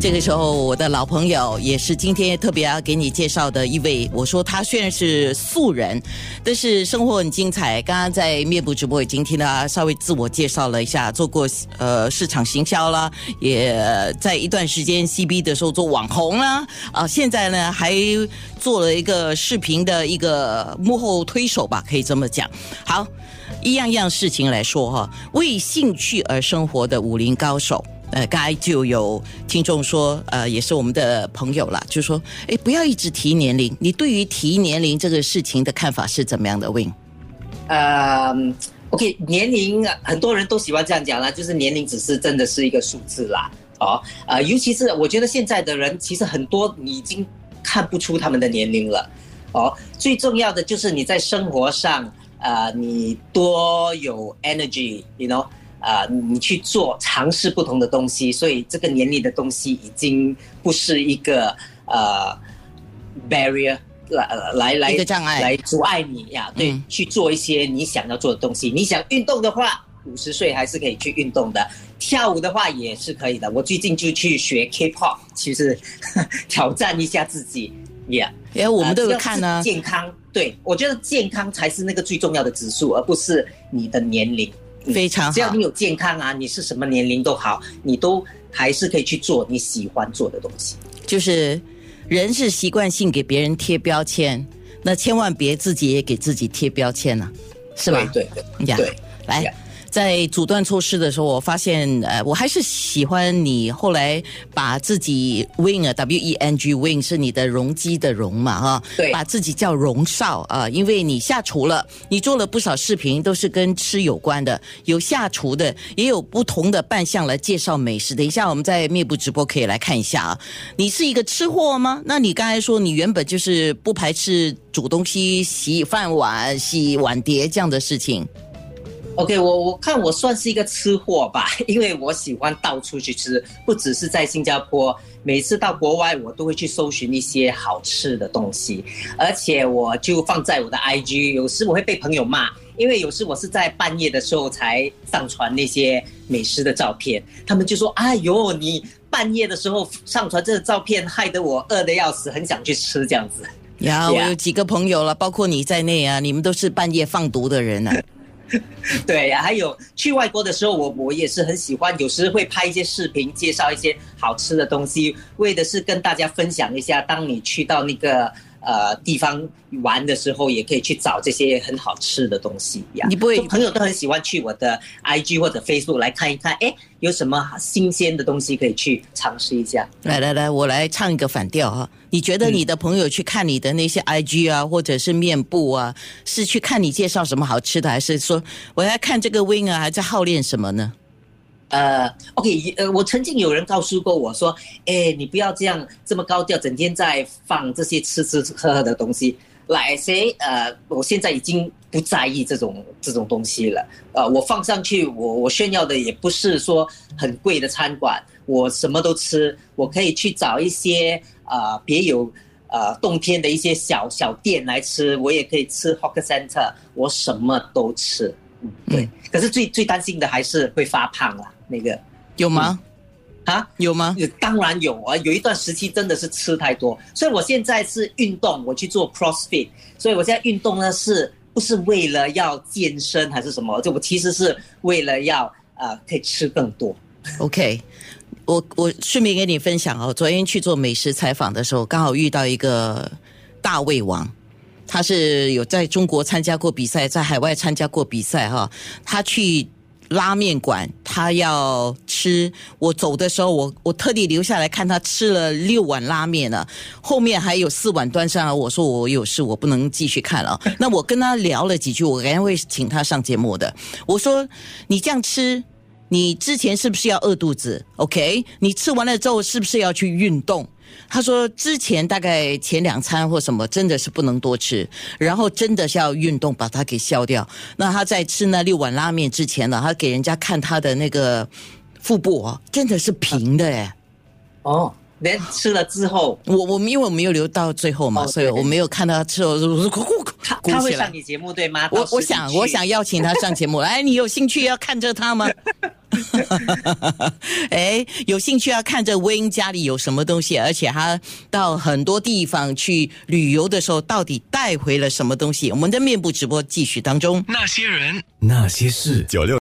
这个时候，我的老朋友也是今天特别要给你介绍的一位。我说他虽然是素人，但是生活很精彩。刚刚在面部直播已经听他稍微自我介绍了一下，做过呃市场行销啦，也在一段时间 CB 的时候做网红啦，啊，现在呢还做了一个视频的一个幕后推手吧，可以这么讲。好，一样样事情来说哈，为兴趣而生活的武林高手。呃，刚才就有听众说，呃，也是我们的朋友了，就说，哎，不要一直提年龄。你对于提年龄这个事情的看法是怎么样的？Win？呃，OK，年龄很多人都喜欢这样讲啦，就是年龄只是真的是一个数字啦。哦，呃，尤其是我觉得现在的人，其实很多已经看不出他们的年龄了。哦，最重要的就是你在生活上，呃，你多有 energy，you know。啊，你去做尝试不同的东西，所以这个年龄的东西已经不是一个呃 barrier 来来来一个障碍来阻碍你呀。对，去做一些你想要做的东西。你想运动的话，五十岁还是可以去运动的。跳舞的话也是可以的。我最近就去学 K-pop，其实 挑战一下自己。Yeah，哎，我们都有看呢。健康，对我觉得健康才是那个最重要的指数，而不是你的年龄。非常好，只要你有健康啊，你是什么年龄都好，你都还是可以去做你喜欢做的东西。就是人是习惯性给别人贴标签，那千万别自己也给自己贴标签了，是吧？对对对，来。在阻断措施的时候，我发现，呃，我还是喜欢你后来把自己 wing 啊，W E N G wing 是你的容积的容嘛，哈，对，把自己叫容少啊，因为你下厨了，你做了不少视频，都是跟吃有关的，有下厨的，也有不同的扮相来介绍美食。等一下我们在面部直播可以来看一下啊，你是一个吃货吗？那你刚才说你原本就是不排斥煮东西、洗饭碗、洗碗碟这样的事情。OK，我我看我算是一个吃货吧，因为我喜欢到处去吃，不只是在新加坡，每次到国外我都会去搜寻一些好吃的东西，而且我就放在我的 IG，有时我会被朋友骂，因为有时我是在半夜的时候才上传那些美食的照片，他们就说：“哎呦，你半夜的时候上传这个照片，害得我饿得要死，很想去吃这样子。” 呀，我有几个朋友了，包括你在内啊，你们都是半夜放毒的人啊。对呀，还有去外国的时候，我我也是很喜欢，有时会拍一些视频，介绍一些好吃的东西，为的是跟大家分享一下。当你去到那个。呃，地方玩的时候也可以去找这些很好吃的东西呀。你不会，朋友都很喜欢去我的 IG 或者 Facebook 来看一看，哎，有什么新鲜的东西可以去尝试一下。来来来，我来唱一个反调哈。你觉得你的朋友去看你的那些 IG 啊，或者是面部啊，是去看你介绍什么好吃的，还是说我要看这个 Win 啊，还在好练什么呢？呃，OK，呃，我曾经有人告诉过我说，哎，你不要这样这么高调，整天在放这些吃吃喝喝的东西。来谁？呃，我现在已经不在意这种这种东西了。呃，我放上去，我我炫耀的也不是说很贵的餐馆，我什么都吃，我可以去找一些呃别有呃洞天的一些小小店来吃，我也可以吃 Hawker Center，我什么都吃。嗯，对。可是最最担心的还是会发胖啊。那个有吗？啊，有吗？当然有啊！有一段时期真的是吃太多，所以我现在是运动，我去做 CrossFit，所以我现在运动呢，是不是为了要健身还是什么？就我其实是为了要呃，可以吃更多。OK，我我顺便跟你分享哦，昨天去做美食采访的时候，刚好遇到一个大胃王，他是有在中国参加过比赛，在海外参加过比赛哈，他去。拉面馆，他要吃。我走的时候，我我特地留下来看他吃了六碗拉面呢，后面还有四碗端上来。我说我有事，我不能继续看了。那我跟他聊了几句，我肯定会请他上节目的。我说你这样吃，你之前是不是要饿肚子？OK，你吃完了之后是不是要去运动？他说：“之前大概前两餐或什么真的是不能多吃，然后真的是要运动把它给消掉。那他在吃那六碗拉面之前呢，他给人家看他的那个腹部哦，真的是平的哎。哦，连吃了之后，我我们因为我没有留到最后嘛，哦所以我没有看到他吃了，他鼓起来他会上。你节目对吗？我我想我想邀请他上节目，哎，你有兴趣要看着他吗？哎，有兴趣要看着 Wayne 家里有什么东西，而且他到很多地方去旅游的时候，到底带回了什么东西？我们的面部直播继续当中。那些人，那些事，九六。